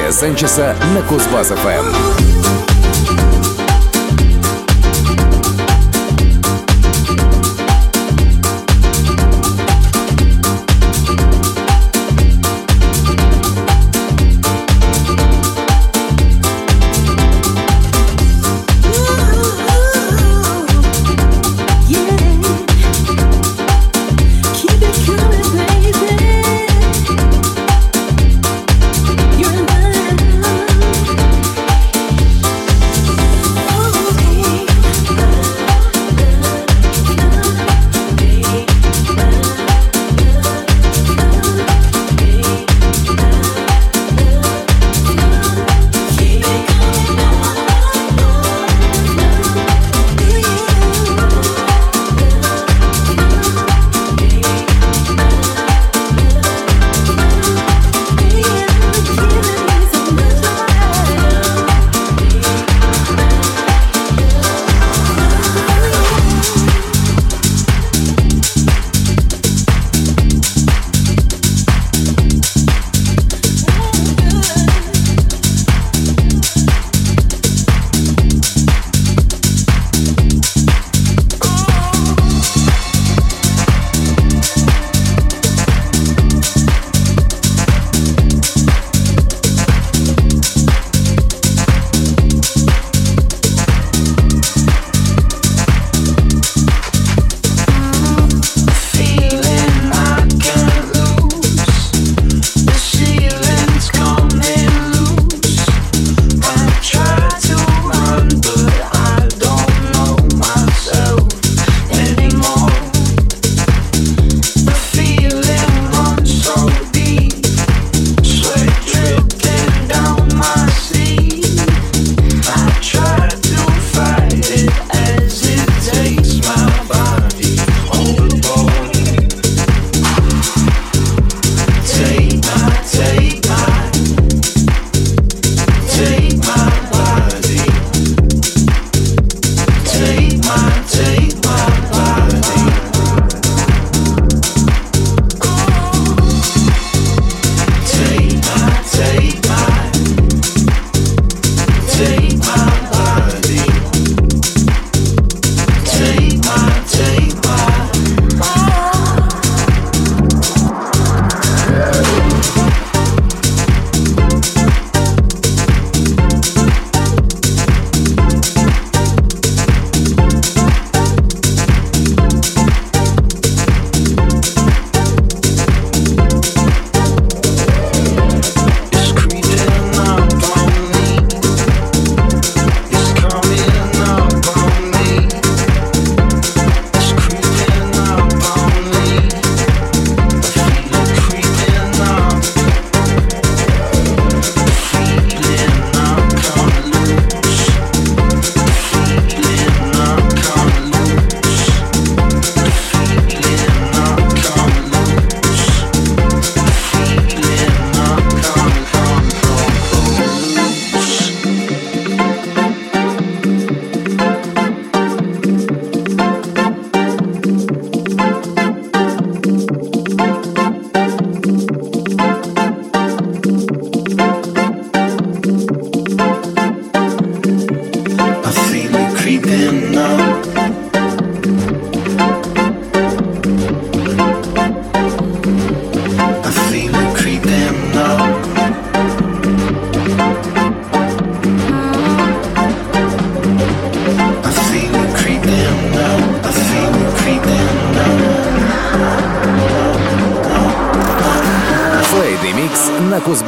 Диджея Санчеса на Кузбасс-ФМ.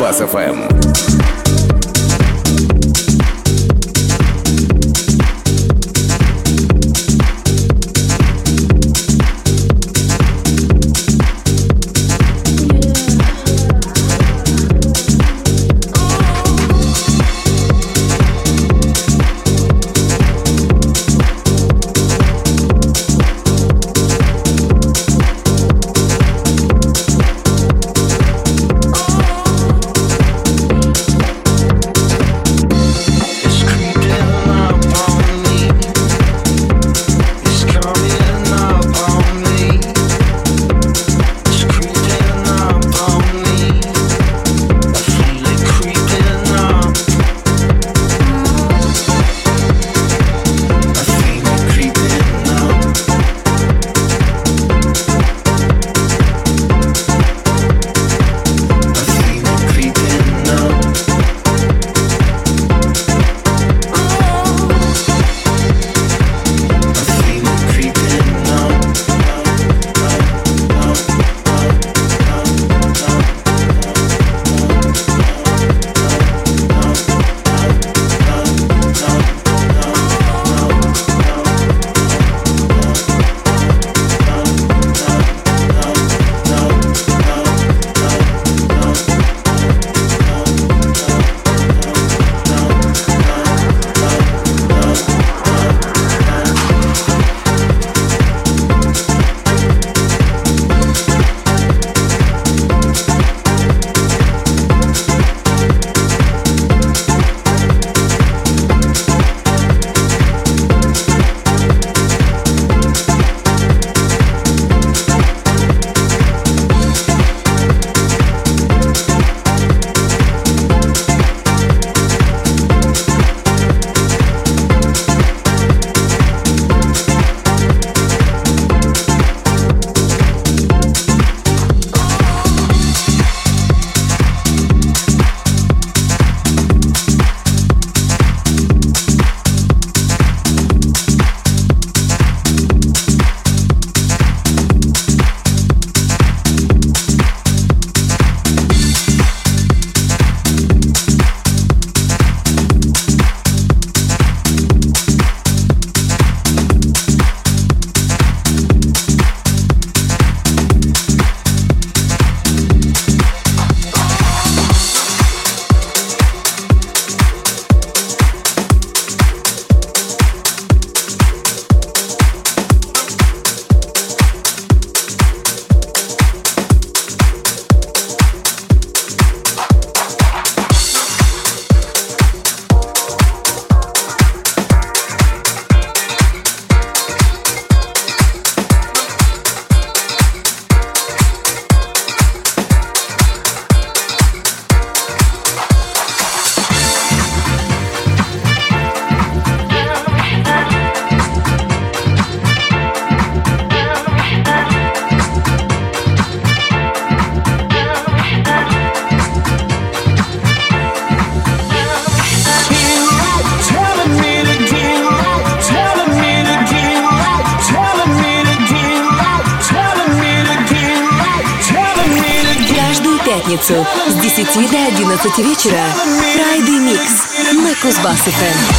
Донбасс-ФМ. 12 вечера Friday Mix на Кузбасс-ФМ.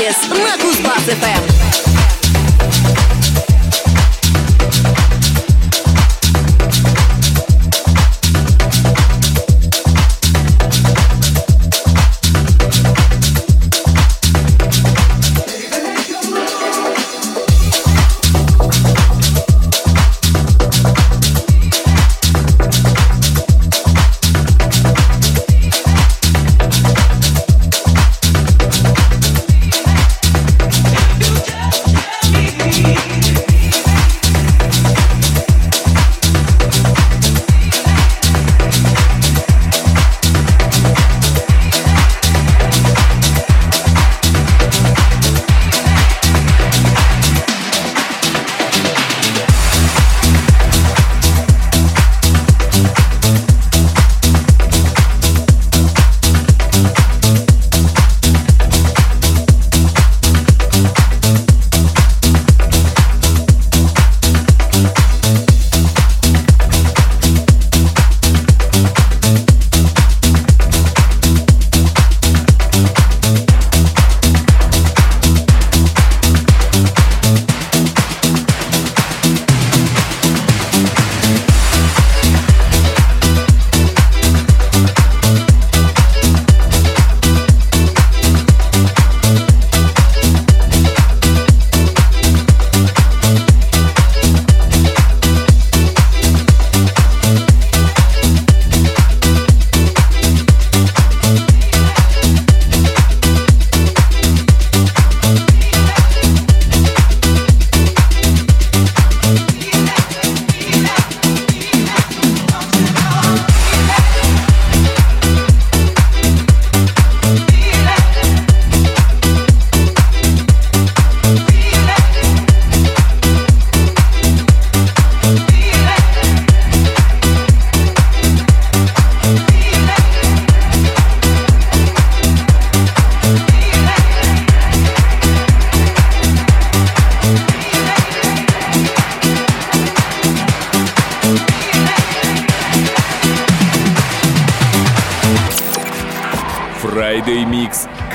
Санчес на Кузбасс-ФМ.